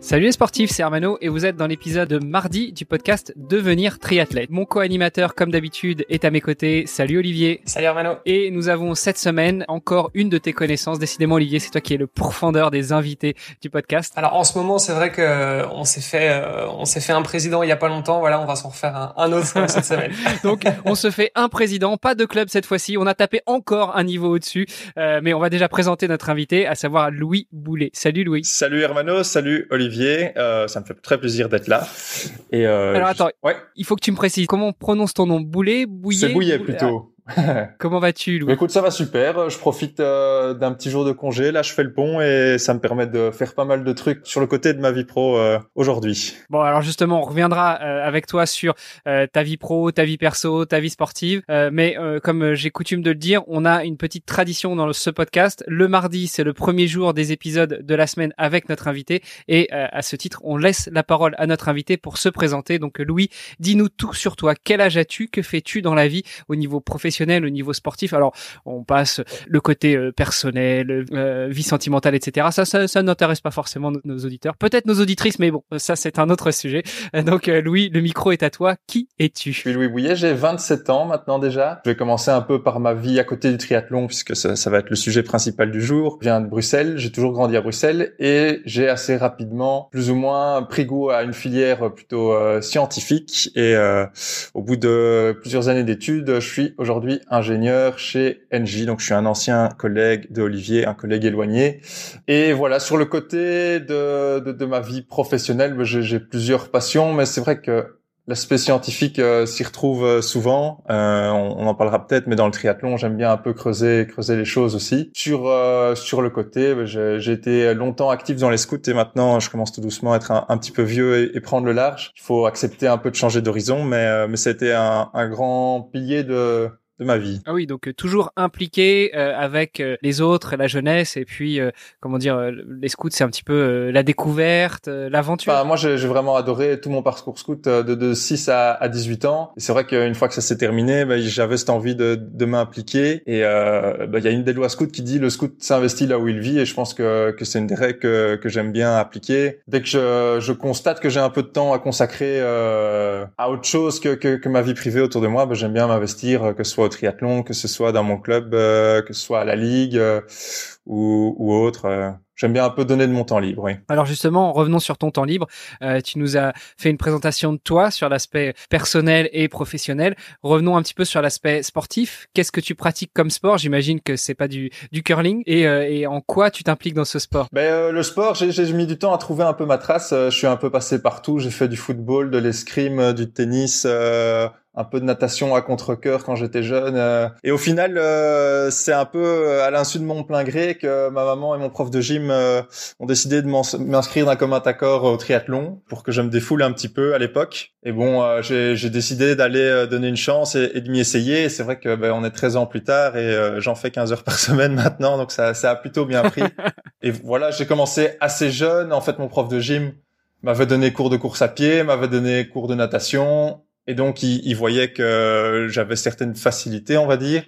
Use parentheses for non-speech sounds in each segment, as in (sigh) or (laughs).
Salut les sportifs, c'est Armano et vous êtes dans l'épisode mardi du podcast Devenir triathlète. Mon co-animateur, comme d'habitude, est à mes côtés. Salut Olivier. Salut Armano. Et nous avons cette semaine encore une de tes connaissances. Décidément Olivier, c'est toi qui es le pourfendeur des invités du podcast. Alors en ce moment, c'est vrai que euh, on s'est fait, euh, on s'est fait un président il y a pas longtemps. Voilà, on va s'en refaire un, un autre cette semaine. (laughs) Donc on se fait un président, pas de club cette fois-ci. On a tapé encore un niveau au-dessus, euh, mais on va déjà présenter notre invité, à savoir Louis Boulet. Salut Louis. Salut Hermano, salut Olivier. Euh, ça me fait très plaisir d'être là. Et euh, Alors attends, ouais. il faut que tu me précises comment on prononce ton nom? Boulet, Bouillet. C'est Bouillet plutôt. (laughs) Comment vas-tu, Louis? Écoute, ça va super. Je profite euh, d'un petit jour de congé. Là, je fais le pont et ça me permet de faire pas mal de trucs sur le côté de ma vie pro euh, aujourd'hui. Bon, alors justement, on reviendra euh, avec toi sur ta vie pro, ta vie perso, ta vie sportive. mais comme j'ai coutume de le dire, on a une petite tradition dans ce podcast. Le mardi, c'est le premier jour des épisodes de la semaine avec notre invité. Et à ce titre, on laisse la parole à notre invité pour se présenter. Donc, Louis, dis-nous tout sur toi. Quel âge as-tu? Que fais-tu dans la vie au niveau professionnel? Au niveau sportif. Alors, on passe le côté euh, personnel, euh, vie sentimentale, etc. Ça, ça, ça n'intéresse pas forcément nos, auditeurs. Peut-être nos auditrices, mais bon, ça, c'est un autre sujet. Donc, euh, Louis, le micro est à toi. Qui es-tu? Je suis Louis Bouillet, j'ai 27 ans maintenant déjà. Je vais commencer un peu par ma vie à côté du triathlon, puisque ça va être le sujet principal du jour. Je viens de Bruxelles, j'ai toujours grandi à Bruxelles, et j'ai assez rapidement, plus ou moins, pris goût à une filière plutôt scientifique. Et au bout de plusieurs années d'études, je suis aujourd'hui ingénieur chez Engie. Donc, je suis un ancien collègue de Olivier, un collègue éloigné. Et voilà, sur le côté de, de, de ma vie professionnelle, ben, j'ai plusieurs passions, mais c'est vrai que L'aspect scientifique euh, s'y retrouve euh, souvent. Euh, on, en parlera peut-être, mais dans le triathlon, j'aime bien un peu creuser, creuser les choses aussi. Sur sur le côté, ben, j'ai été longtemps actif dans les scouts et maintenant, je commence tout doucement à être un, petit peu vieux et, prendre le large. Il faut accepter un peu de changer d'horizon, mais mais c'était un, un grand pilier de de ma vie. Ah oui, donc euh, toujours impliqué euh, avec euh, les autres, la jeunesse, et puis comment dire, les scouts, c'est un petit peu la découverte, l'aventure. Bah, moi, j'ai vraiment adoré tout mon parcours scout de, de 6 à, à 18 ans. C'est vrai qu'une fois que ça s'est terminé, bah, j'avais cette envie de, de m'impliquer. Et bah, il y a une des lois scout qui dit le scout s'investit là où il vit, et je pense que, que c'est une des règles que, que j'aime bien appliquer. Dès que je, je constate que j'ai un peu de temps à consacrer à autre chose que, que, que, ma vie privée autour de moi, bah, j'aime bien m'investir, que ce soit au triathlon, que ce soit dans mon club, euh, que ce soit à la ligue euh, ou, ou, autre. Euh. J'aime bien un peu donner de mon temps libre, oui. Alors justement, revenons sur ton temps libre. Euh, tu nous as fait une présentation de toi sur l'aspect personnel et professionnel. Revenons un petit peu sur l'aspect sportif. Qu'est-ce que tu pratiques comme sport? J'imagine que c'est pas du, du curling. Et, et en quoi tu t'impliques dans ce sport? Ben, euh, Le sport, j'ai mis du temps à trouver un peu ma trace. Je suis un peu passé partout. J'ai fait du football, de l'escrime, du tennis un peu de natation à contre-cœur quand j'étais jeune. Euh. et au final, euh, c'est un peu euh, à l'insu de mon plein gré que ma maman et mon prof de gym ont décidé de m'inscrire d'un commun accord au triathlon pour que je me défoule un petit peu à l'époque. Et bon, j'ai décidé d'aller donner une chance et, de m'y essayer. Et c'est vrai que ben, on est 13 ans plus tard et j'en fais 15 heures par (laughs) semaine maintenant, donc ça, ça a plutôt bien pris. (laughs) et voilà, j'ai commencé assez jeune. En fait, mon prof de gym m'avait donné cours de course à pied, m'avait donné cours de natation et donc, il, il voyait que j'avais certaines facilités, on va dire.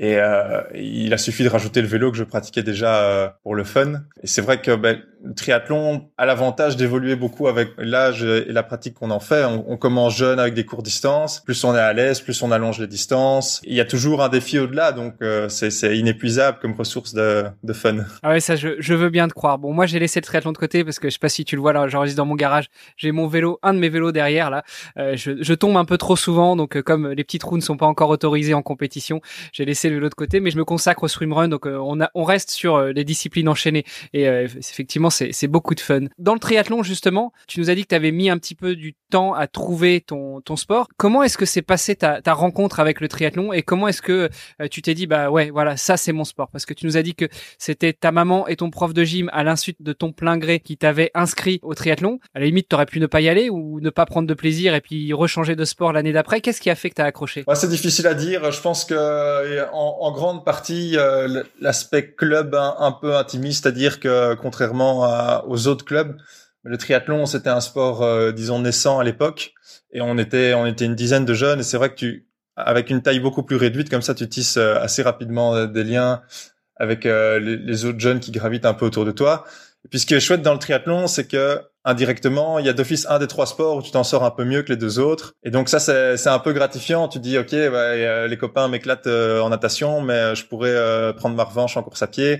Et euh, il a suffi de rajouter le vélo que je pratiquais déjà euh, pour le fun. Et c'est vrai que ben, le triathlon a l'avantage d'évoluer beaucoup avec l'âge et la pratique qu'on en fait. On, commence jeune avec des courtes distances. Plus on est à l'aise, plus on allonge les distances. Il y a toujours un défi au-delà, donc euh, c'est inépuisable comme ressource de, de fun. Ah ouais, ça je, je veux bien te croire. Bon, moi j'ai laissé le triathlon de côté parce que je sais pas si tu le vois là, j'enregistre dans mon garage. J'ai mon vélo, un de mes vélos derrière là. Euh, je, je, tombe un peu trop souvent, donc euh, comme les petites roues ne sont pas encore autorisées en compétition, j'ai laissé le vélo de côté, mais je me consacre au swimrun, donc on, a, on reste sur les disciplines enchaînées. Et effectivement effectivement, c'est beaucoup de fun. Dans le triathlon, justement, tu nous as dit que tu avais mis un petit peu du temps à trouver ton ton sport. Comment est-ce que s'est passé ta ta rencontre avec le triathlon et comment est-ce que euh, tu t'es dit bah ouais voilà ça c'est mon sport? Parce que tu nous as dit que c'était ta maman et ton prof de gym à l'insu de ton plein gré qui t'avaient inscrit au triathlon. À la limite, t'aurais pu ne pas y aller ou ne pas prendre de plaisir et puis rechanger de sport l'année d'après. Qu'est-ce qui a fait que t'as accroché? C'est difficile à dire. Je pense que en, en grande partie euh, l'aspect club un, peu intimiste, c'est-à-dire que contrairement aux autres clubs, le triathlon c'était un sport euh, disons naissant à l'époque et on était on était une dizaine de jeunes et c'est vrai que tu avec une taille beaucoup plus réduite comme ça tu tisses euh, assez rapidement des liens avec les, autres jeunes qui gravitent un peu autour de toi et puis ce qui est chouette dans le triathlon, c'est que indirectement, il y a d'office un des trois sports où tu t'en sors un peu mieux que les deux autres. Et donc ça, c'est un peu gratifiant. Tu dis, ok, les copains m'éclatent euh, en natation, mais je pourrais euh, prendre ma revanche en course à pied.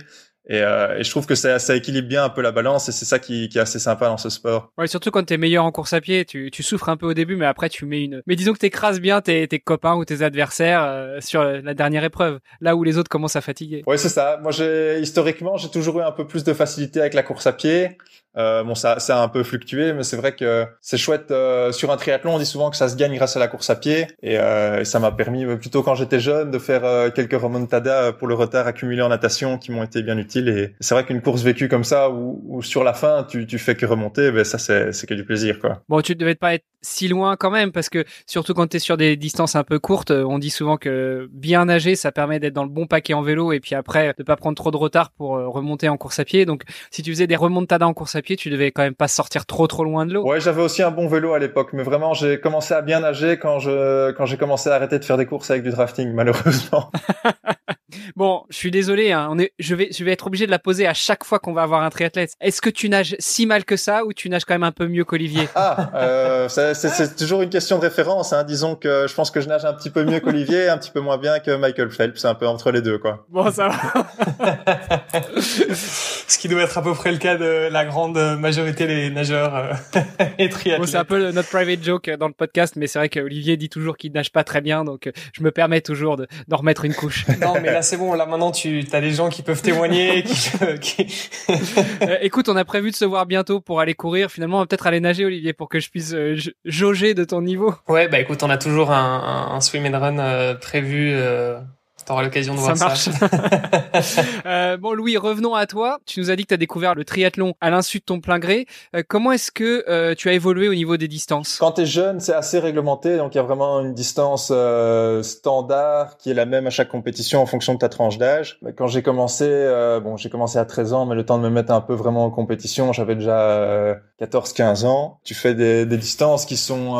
Et, euh, et, je trouve que ça, ça équilibre bien un peu la balance et c'est ça qui, qui, est assez sympa dans ce sport. Ouais, surtout quand t'es meilleur en course à pied, tu, tu souffres un peu au début, mais après tu mets une. Mais disons que t'écrases bien tes, tes copains ou tes adversaires euh, sur la dernière épreuve, là où les autres commencent à fatiguer. Ouais, c'est ça. Moi, j'ai historiquement, j'ai toujours eu un peu plus de facilité avec la course à pied. Euh, bon, ça, ça a un peu fluctué, mais c'est vrai que c'est chouette. Euh, sur un triathlon, on dit souvent que ça se gagne grâce à la course à pied, et, euh, et ça m'a permis, euh, plutôt quand j'étais jeune, de faire euh, quelques remontadas pour le retard accumulé en natation qui m'ont été bien utiles. Et c'est vrai qu'une course vécue comme ça, où, où, sur la fin tu, tu fais que remonter, ben ça c'est c'est que du plaisir, quoi. Bon, tu devais pas être si loin quand même, parce que surtout quand tu es sur des distances un peu courtes, on dit souvent que bien nager, ça permet d'être dans le bon paquet en vélo, et puis après de pas prendre trop de retard pour remonter en course à pied. Donc, si tu faisais des remontadas en course à pied, tu devais quand même pas sortir trop trop loin de l'eau. Ouais, j'avais aussi un bon vélo à l'époque, mais vraiment j'ai commencé à bien nager quand je quand j'ai commencé à arrêter de faire des courses avec du drafting, malheureusement. (laughs) bon, je suis désolé, hein, on est, je vais je vais être obligé de la poser à chaque fois qu'on va avoir un triathlète. Est-ce que tu nages si mal que ça ou tu nages quand même un peu mieux qu'Olivier? Ah, euh, c'est toujours une question de référence. Hein. Disons que je pense que je nage un petit peu mieux qu'Olivier, un petit peu moins bien que Michael Phelps, un peu entre les deux, quoi. Bon, ça va. (laughs) Ce qui doit être à peu près le cas de la grande majorité des nageurs euh, (laughs) et triathlètes. Bon, c'est un peu notre private joke dans le podcast, mais c'est vrai qu'Olivier dit toujours qu'il nage pas très bien, donc euh, je me permets toujours d'en remettre une couche. non, mais là c'est bon. Là maintenant, tu as des gens qui peuvent témoigner. (laughs) qui, qui... euh, écoute, on a prévu de se voir bientôt pour aller courir. Finalement, on va peut-être aller nager, Olivier, pour que je puisse euh, jauger de ton niveau. Ouais, bah écoute, on a toujours un, un, un swim and run euh, prévu T'auras l'occasion de ça voir marche. ça. (laughs) euh, bon, Louis, revenons à toi. Tu nous as dit que tu as découvert le triathlon à l'insu de ton plein gré. Euh, comment est-ce que euh, tu as évolué au niveau des distances? Quand tu es jeune, c'est assez réglementé. Donc, il y a vraiment une distance euh, standard qui est la même à chaque compétition en fonction de ta tranche d'âge. Quand j'ai commencé, euh, bon, j'ai commencé à 13 ans, mais le temps de me mettre un peu vraiment en compétition, j'avais déjà 14-15 ans. Tu fais des, des distances qui sont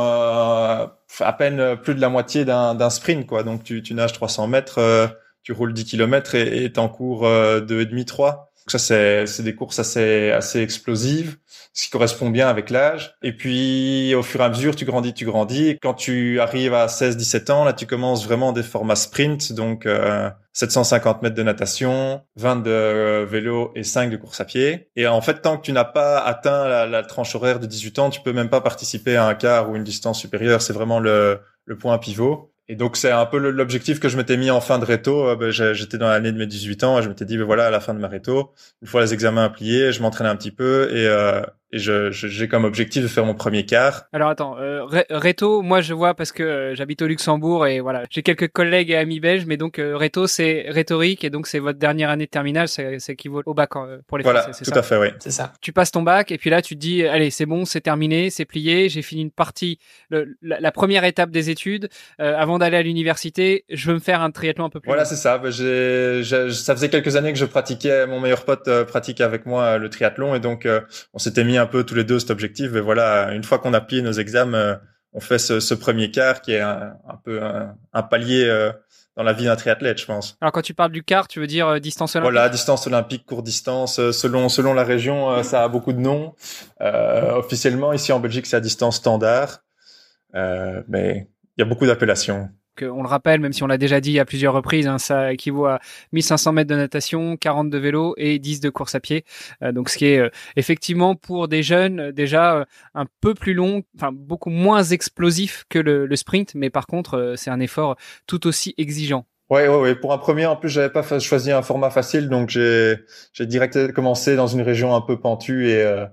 à peine euh, plus de la moitié d'un sprint, quoi. Donc tu, tu nages 300 mètres, euh, tu roules 10 km et t'es en cours euh, 2,5-3 ça, c'est des courses assez assez explosives, ce qui correspond bien avec l'âge. Et puis au fur et à mesure, tu grandis, tu grandis. Quand tu arrives à 16-17 ans, là, tu commences vraiment des formats sprint, donc euh, 750 mètres de natation, 20 de vélo et 5 de course à pied. Et en fait, tant que tu n'as pas atteint la, la, tranche horaire de 18 ans, tu peux même pas participer à un quart ou une distance supérieure. C'est vraiment le, le point pivot. Et donc c'est un peu l'objectif que je m'étais mis en fin de réto. Euh, ben, j'étais dans l'année de mes 18 ans et je m'étais dit ben voilà à la fin de ma réto, une fois les examens pliés, je m'entraînais un petit peu et euh, et je j'ai comme objectif de faire mon premier quart. Alors attends, euh, Reto, moi je vois parce que euh, j'habite au Luxembourg et voilà, j'ai quelques collègues et amis belges, mais donc euh, Reto c'est rhétorique et donc c'est votre dernière année de terminale, c'est équivaut au bac euh, pour les voilà, Français, tout ça à fait, oui. C'est ça. Tu passes ton bac et puis là tu te dis allez c'est bon, c'est terminé, c'est plié, j'ai fini une partie, le, la, la, première étape des études. avant d'aller à l'université, je veux me faire un triathlon un peu plus. Voilà c'est ça. J'ai, ça faisait quelques années que je pratiquais, mon meilleur pote pratiquait avec moi le triathlon et donc on s'était mis un peu tous les deux objectif. Et voilà, une fois qu'on a plié nos examens, euh, on fait ce, ce, premier quart qui est un, un peu un, un, palier euh, dans la vie d'un triathlète, je pense. Alors quand tu parles du quart, tu veux dire euh, distance olympique? Voilà, distance olympique, court distance. selon selon la région, ça a beaucoup de noms. Officiellement, ici en Belgique, c'est à distance standard, mais il y a beaucoup d'appellations on le rappelle, même si on l'a déjà dit à plusieurs reprises, hein, ça équivaut à 1500 mètres de natation, 40 de vélo et 10 de course à pied. Euh, donc ce qui est euh, effectivement pour des jeunes déjà euh, un peu plus long, enfin beaucoup moins explosif que le, sprint, mais par contre c'est un effort tout aussi exigeant. Ouais, ouais, ouais. Pour un premier, en plus, j'avais pas choisi un format facile, donc j'ai j'ai direct commencé dans une région un peu pentue et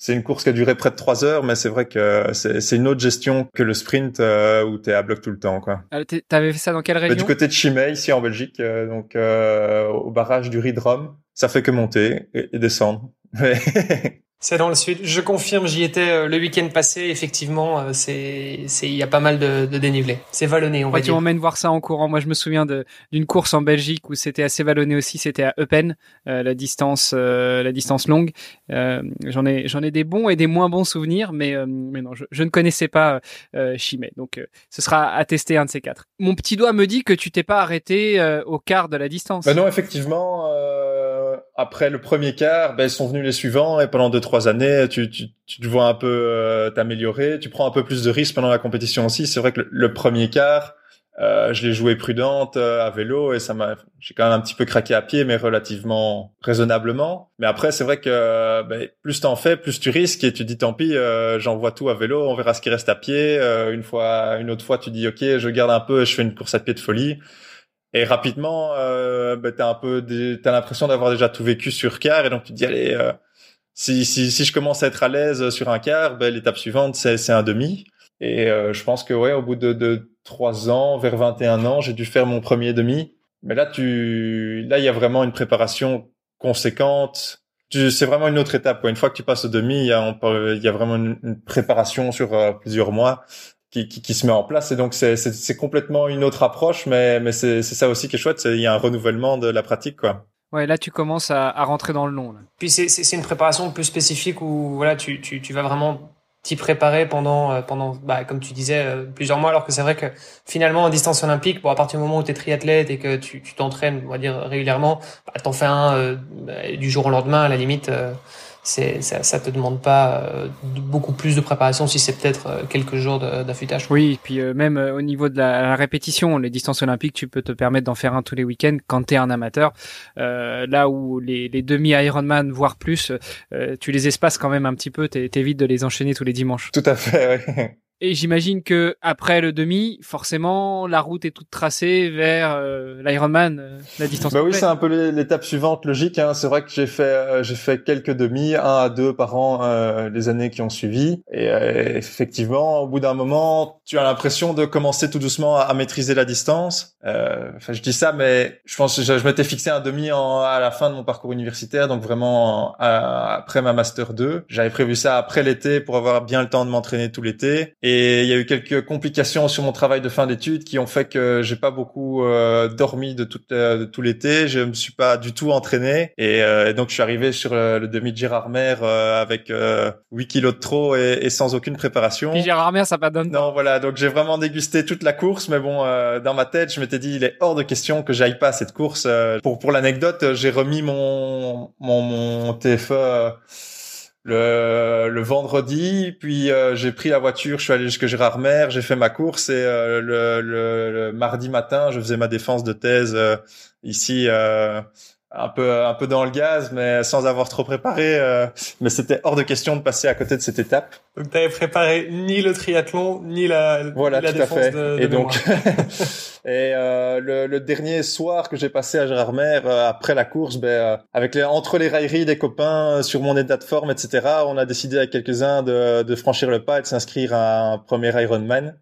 c'est une course qui a duré près de trois heures, mais c'est vrai que c'est une autre gestion que le sprint euh, où tu es à bloc tout le temps. quoi. Euh, T'avais fait ça dans quelle région Du côté de Chimay, ici en Belgique, euh, donc euh, au barrage du Ridrom. Ça fait que monter et, et descendre. (laughs) C'est dans le sud. Je confirme, j'y étais euh, le week-end passé. Effectivement, euh, c'est, c'est, il y a pas mal de, de dénivelé. C'est vallonné, on va ouais, dire. Tu m'emmènes voir ça en courant. Moi, je me souviens d'une course en Belgique où c'était assez vallonné aussi. C'était à Eupen, euh, la distance, euh, la distance longue. Euh, j'en ai, j'en ai des bons et des moins bons souvenirs, mais, mais non, je, je, ne connaissais pas Chimay. Donc, ce sera à tester un de ces quatre. Mon petit doigt me dit que tu t'es pas arrêté au quart de la distance. Ben non, effectivement. Après le premier quart, ben, sont venus les suivants et pendant deux trois années, tu, tu, tu te vois un peu euh, t'améliorer, tu prends un peu plus de risques pendant la compétition aussi. C'est vrai que le, le premier quart, euh, je l'ai joué prudente euh, à vélo et ça m'a, j'ai quand même un petit peu craqué à pied, mais relativement raisonnablement. Mais après, c'est vrai que ben, plus t'en fais, plus tu risques et tu dis tant pis, euh, j'envoie tout à vélo, on verra ce qui reste à pied. Euh, une fois, une autre fois, tu dis ok, je garde un peu et je fais une course à pied de folie. Et rapidement, euh, ben, t'as un peu, t'as l'impression d'avoir déjà tout vécu sur quart et donc tu te dis allez si, si, si je commence à être à l'aise sur un quart, ben, l'étape suivante, c'est un demi. Et euh, je pense que ouais, au bout de, de 3 ans, vers 21 ans, j'ai dû faire mon premier demi. Mais là, tu, là, il y a vraiment une préparation conséquente. C'est vraiment une autre étape. Quoi. Une fois que tu passes au demi, il y a, il y a vraiment une, une préparation sur euh, plusieurs mois qui, qui, qui, se met en place. Et donc, c'est complètement une autre approche, mais, mais c'est ça aussi qui est chouette. Il y a un renouvellement de la pratique, quoi. Ouais, là tu commences à, à rentrer dans le long. Là. Puis c'est une préparation plus spécifique où voilà tu, tu, tu vas vraiment t'y préparer pendant euh, pendant bah, comme tu disais euh, plusieurs mois alors que c'est vrai que finalement en distance olympique bon à partir du moment où tu es triathlète et que tu t'entraînes on va dire régulièrement bah, t'en fais un euh, du jour au lendemain à la limite c'est ça, ça te demande pas euh, beaucoup plus de préparation si c'est peut-être euh, quelques jours d'affûtage. Oui, et puis euh, même au niveau de la, la, répétition, les distances olympiques, tu peux te permettre d'en faire un tous les week-ends quand tu es un amateur. là où les, les demi Ironman voire plus, tu les espaces quand même un petit peu, t'évites de les enchaîner tous les dimanches. Tout à fait. (laughs) Oui. Et j'imagine que après le demi, forcément, la route est toute tracée vers euh, l'Ironman, euh, la distance. Bah oui, c'est un peu l'étape suivante logique. Hein. C'est vrai que j'ai fait euh, j'ai fait quelques demi, un à deux par an euh, les années qui ont suivi. Et euh, effectivement, au bout d'un moment, tu as l'impression de commencer tout doucement à, à maîtriser la distance. Enfin, je dis ça, mais je pense que je, je m'étais fixé un demi en, à la fin de mon parcours universitaire, donc vraiment à, après ma master 2. J'avais prévu ça après l'été pour avoir bien le temps de m'entraîner tout l'été. Et il y a eu quelques complications sur mon travail de fin d'études qui ont fait que j'ai pas beaucoup euh, dormi de, toute, euh, de tout l'été. Je me suis pas du tout entraîné et, euh, et donc je suis arrivé sur le, le demi de Gérard Mer euh, avec 8 kilos de trop et, et sans aucune préparation. Puis Gérard Mer, ça pas donne. Non, voilà. Donc j'ai vraiment dégusté toute la course, mais bon, dans ma tête, je m'étais dit il est hors de question que j'aille pas à cette course. pour pour l'anecdote, j'ai remis mon mon, mon TFE le, vendredi, puis euh, j'ai pris la voiture, je suis allé jusque Gérard Mer, j'ai fait ma course et euh, le, mardi matin, je faisais ma défense de thèse euh, ici un peu un peu dans le gaz, mais sans avoir trop préparé. Euh, mais c'était hors de question de passer à côté de cette étape. Donc t'avais préparé ni le triathlon ni la voilà ni la tout défense à fait. de, de et donc (laughs) et euh, le, le, dernier soir que j'ai passé à Gérardmer euh, après la course, ben euh, avec les entre les railleries des copains sur mon état de forme, etc. On a décidé avec quelques uns de, de franchir le pas et de s'inscrire à un premier Ironman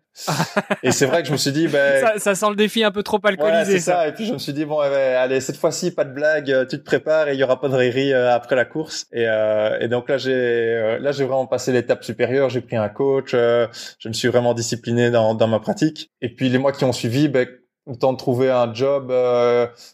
et c'est vrai que je me suis dit, ben, ça, ça, sent le défi un peu trop alcoolisé. Voilà, c'est ça. ça. Et puis je me suis dit, bon, allez, cette fois-ci, pas de blague, euh, tu te prépares et il y aura pas de rairie euh, après la course. Et, euh, et donc là, j'ai euh, là j'ai vraiment passé l'étape supérieure. J'ai pris un coach. Euh, je me suis vraiment discipliné dans, dans ma pratique. Et puis les mois qui ont suivi, ben, le temps de trouver un job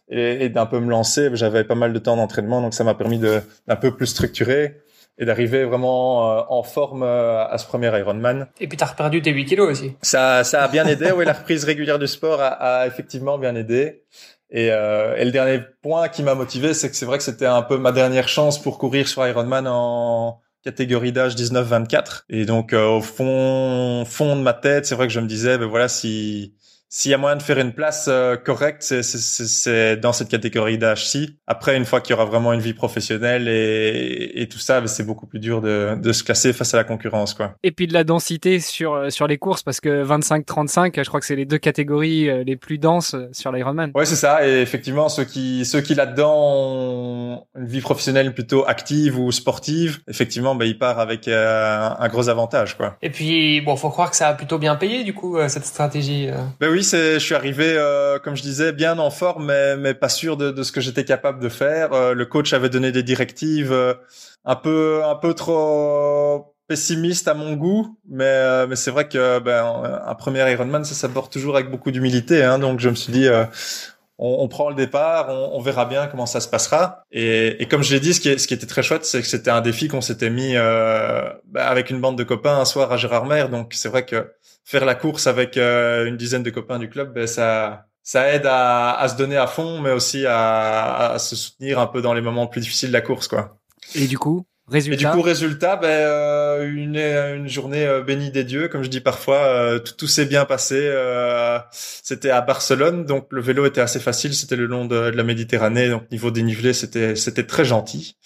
et, et d'un peu me lancer. J'avais pas mal de temps d'entraînement, donc ça m'a permis de d'un peu plus structurer et d'arriver vraiment euh, en forme euh, à ce premier Ironman. Et puis tu as perdu tes 8 kilos aussi. Ça, ça a bien aidé, (laughs) oui, la reprise régulière du sport a, a effectivement bien aidé. Et, euh, et, le dernier point qui m'a motivé, c'est que c'est vrai que c'était un peu ma dernière chance pour courir sur Ironman en catégorie d'âge 19-24. Et donc euh, au fond, fond de ma tête, c'est vrai que je me disais, ben voilà, si s'il y a moyen de faire une place euh, correcte, c'est dans cette catégorie d'âge-ci. Après, une fois qu'il y aura vraiment une vie professionnelle et, et tout ça, c'est beaucoup plus dur de, de, se classer face à la concurrence, quoi. Et puis de la densité sur euh, sur les courses, parce que 25-35, je crois que c'est les deux catégories euh, les plus denses sur l'Ironman. Ouais, c'est ça. Et effectivement, ceux qui ceux qui là-dedans ont une vie professionnelle plutôt active ou sportive, effectivement, ben, ils partent avec un gros avantage, quoi. Et puis, bon, faut croire que ça a plutôt bien payé, du coup, cette stratégie. Ben oui, c'est, je suis arrivé, euh, comme je disais, bien en forme, mais, pas sûr de, ce que j'étais capable de faire. Euh, le coach avait donné des directives euh, un peu, un peu trop pessimistes à mon goût, mais, c'est vrai que ben, un premier Ironman, ça s'aborde toujours avec beaucoup d'humilité. Hein, donc je me suis dit, on, prend le départ, on, verra bien comment ça se passera. Et, comme je l'ai dit, ce qui, était très chouette, c'est que c'était un défi qu'on s'était mis bah, avec une bande de copains un soir à Gérardmer. Donc c'est vrai que faire la course avec euh, une dizaine de copains du club, ben, ça ça aide à, à, se donner à fond, mais aussi à, à, se soutenir un peu dans les moments plus difficiles de la course, quoi. Et du coup, résultat. Et du coup, résultat, ben, euh, une, une journée euh, bénie des dieux, comme je dis parfois. Euh, tout, tout s'est bien passé. Euh, c'était à Barcelone, donc le vélo était assez facile. C'était le long de, de, la Méditerranée, donc niveau dénivelé, c'était c'était très gentil.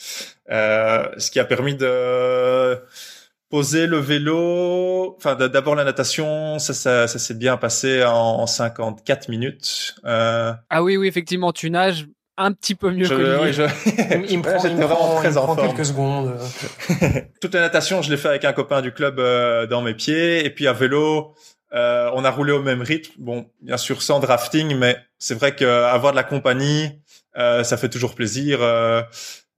ce qui a permis de poser le vélo, enfin d'abord la natation, ça, ça, ça s'est bien passé en, 54 minutes. Euh... Ah oui, oui, effectivement, tu nages un petit peu mieux je, que lui. je... il me (laughs) prend, il me vraiment très en forme. quelques secondes. (laughs) Toute la natation, je l'ai fait avec un copain du club euh, dans mes pieds, et puis à vélo, euh, on a roulé au même rythme. Bon, bien sûr sans drafting, mais c'est vrai qu'avoir de la compagnie, euh, ça fait toujours plaisir.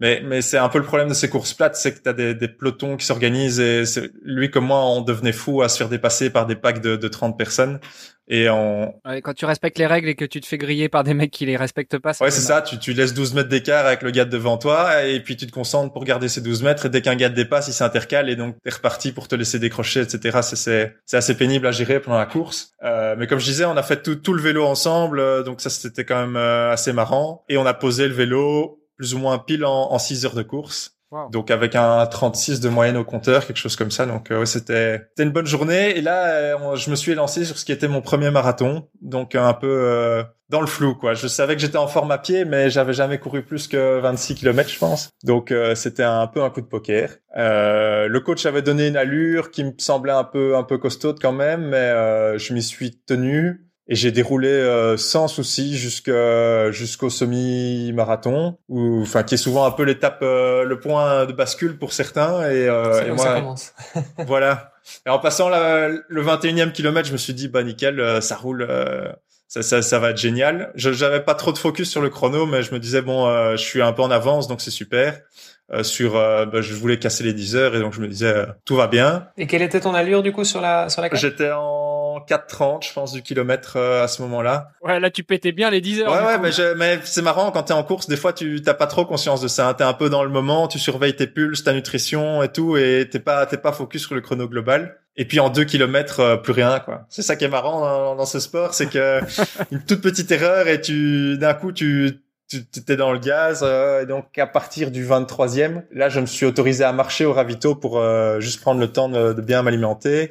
Mais, mais c'est un peu le problème de ces courses plates, c'est que tu as des, des, pelotons qui s'organisent et lui comme moi, on devenait fou à se faire dépasser par des packs de, de 30 personnes. Et on... quand tu respectes les règles et que tu te fais griller par des mecs qui les respectent pas, ouais, c'est ça. Tu, tu laisses 12 mètres d'écart avec le gars devant toi et puis tu te concentres pour garder ces 12 mètres et dès qu'un gars te dépasse, il s'intercale et donc t'es reparti pour te laisser décrocher, etc. C'est, c'est assez pénible à gérer pendant la course. Euh, mais comme je disais, on a fait tout, tout le vélo ensemble, euh, donc ça c'était quand même euh, assez marrant. Et on a posé le vélo plus ou moins pile en, en 6 heures de course. Donc avec un 36 de moyenne au compteur, quelque chose comme ça. Donc euh, c'était c'était une bonne journée. Et là, euh, je me suis lancé sur ce qui était mon premier marathon, donc un peu euh, dans le flou quoi. Je savais que j'étais en forme à pied, mais j'avais jamais couru plus que 26 km, je pense. Donc c'était un peu un coup de poker. le coach avait donné une allure qui me semblait un peu un peu costaude quand même, mais je m'y suis tenu et j'ai déroulé euh, sans souci jusqu'au semi-marathon ou enfin qui est souvent un peu l'étape euh, le point de bascule pour certains et, euh, et moi ça commence. (laughs) voilà. Et en passant la, le 21e kilomètre je me suis dit bah nickel euh, ça roule ça, ça, ça va être génial. Je j'avais pas trop de focus sur le chrono mais je me disais bon je suis un peu en avance donc c'est super. Sur bah, je voulais casser les 10 heures et donc je me disais tout va bien. Et quelle était ton allure du coup sur la sur la j'étais en 4,30 je pense du kilomètre euh, à ce moment-là. Ouais, là tu pétais bien les 10 heures. Ouais, ouais, mais, mais c'est marrant quand t'es en course, des fois tu t'as pas trop conscience de ça. Hein. T'es un peu dans le moment, tu surveilles tes pulses, ta nutrition et tout, et t'es pas t'es pas focus sur le chrono global. Et puis en deux kilomètres, euh, plus rien, quoi. C'est ça qui est marrant dans, ce sport, c'est que (laughs) une toute petite erreur et tu d'un coup tu tu étais dans le gaz euh, et donc à partir du 23e là je me suis autorisé à marcher au ravito pour juste prendre le temps de bien m'alimenter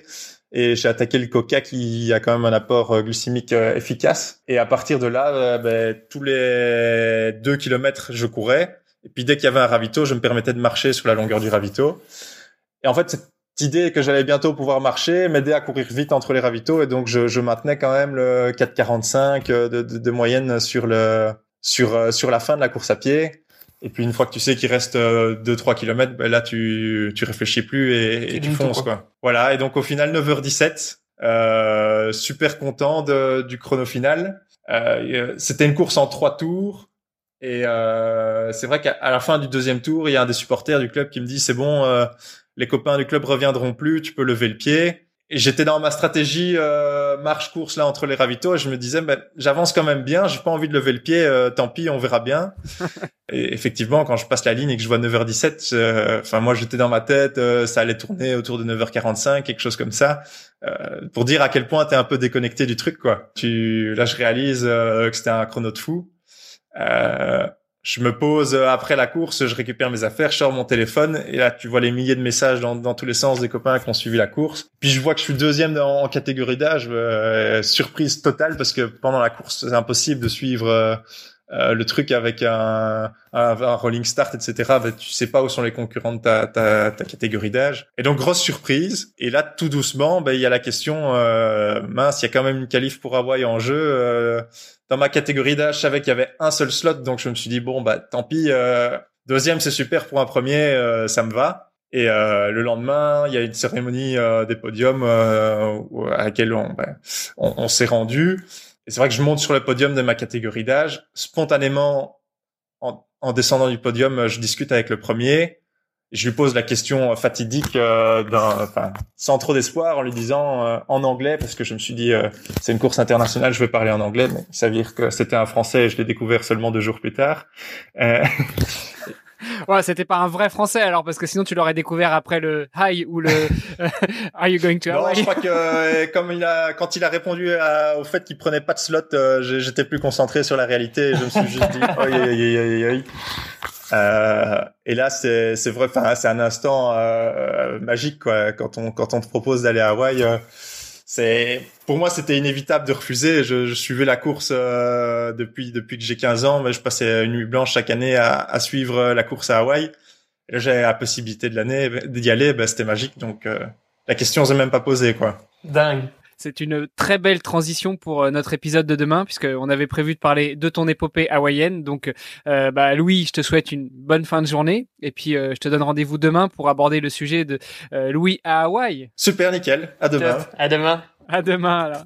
et j'ai attaqué le coca qui a quand même un apport euh, glycémique euh, efficace. Et à partir de là, euh, ben, tous les deux kilomètres, je courais. Et puis dès qu'il y avait un ravito, je me permettais de marcher sur la longueur du ravito. Et en fait, cette idée que j'allais bientôt pouvoir marcher m'aidait à courir vite entre les ravitaux. Et donc, je, je maintenais quand même le 4,45 de, de, de, moyenne sur le sur sur la fin de la course à pied. Et puis une fois que tu sais qu'il reste 2-3 euh, km, ben là tu tu réfléchis plus et, et tu fonces quoi. Voilà. Et donc au final 9h17, euh, super content de, du chrono final. Euh, C'était une course en trois tours. Et euh, c'est vrai qu'à la fin du deuxième tour, il y a un des supporters du club qui me dit c'est bon, euh, les copains du club reviendront plus, tu peux lever le pied. Et j'étais dans ma stratégie euh, marche course là entre les ravitaux et je me disais ben, j'avance quand même bien, j'ai pas envie de lever le pied, euh, tant pis, on verra bien. (laughs) et effectivement, quand je passe la ligne et que je vois 9h17, euh, enfin moi j'étais dans ma tête, ça allait tourner autour de 9h45, quelque chose comme ça, pour dire à quel point t'es un peu déconnecté du truc quoi. Tu là je réalise que c'était un chrono de fou. Je me pose après la course, je récupère mes affaires, je sors mon téléphone et là tu vois les milliers de messages dans, dans tous les sens des copains qui ont suivi la course. Puis je vois que je suis deuxième en, catégorie d'âge, euh, surprise totale parce que pendant la course c'est impossible de suivre euh, euh, le truc avec un, un, rolling start, etc. Ben, tu sais pas où sont les concurrents de ta, ta, ta catégorie d'âge. Et donc grosse surprise. Et là tout doucement, ben il y a la question mince, il y a quand même une qualif pour Hawaï en jeu dans ma catégorie d'âge, je savais qu'il y avait un seul slot, donc je me suis dit bon bah tant pis. Euh, deuxième, c'est super pour un premier, euh, ça me va. Et euh, le lendemain, il y a une cérémonie euh, des podiums euh, à laquelle on, on, on s'est rendu. Et c'est vrai que je monte sur le podium de ma catégorie d'âge. Spontanément, en, en descendant du podium, je discute avec le premier je lui pose la question fatidique euh, enfin, sans trop d'espoir en lui disant euh, en anglais parce que je me suis dit euh, c'est une course internationale je vais parler en anglais mais ça veut dire que c'était un français et je l'ai découvert seulement deux jours plus tard. Euh... (laughs) ouais c'était pas un vrai français alors parce que sinon tu l'aurais découvert après le hi ou le (laughs) are you going to Hawaii? non je crois que comme il a quand il a répondu au fait qu'il prenait pas de slot j'étais plus concentré sur la réalité et je me suis juste dit (laughs) oi, oi, oi, euh, et là, c'est c'est vrai, enfin, c'est un instant euh, magique quoi. Quand on quand on te propose d'aller à Hawaï, euh, c'est pour moi c'était inévitable de refuser. Je, je suivais la course euh, depuis depuis que j'ai 15 ans, mais je passais une nuit blanche chaque année à, à suivre la course à Hawaï. Et là, j'avais la possibilité de l'année d'y aller, ben, c'était magique. Donc la question s'est même pas posée quoi. Dingue. C'est une très belle transition pour euh, notre épisode de demain, puisqu'on avait prévu de parler de ton épopée hawaïenne. Donc, euh, bah, Louis, je te souhaite une bonne fin de journée. Et puis, euh, je te donne rendez-vous demain pour aborder le sujet de Louis à Hawaï. Super, nickel. À demain. À demain. À demain, alors.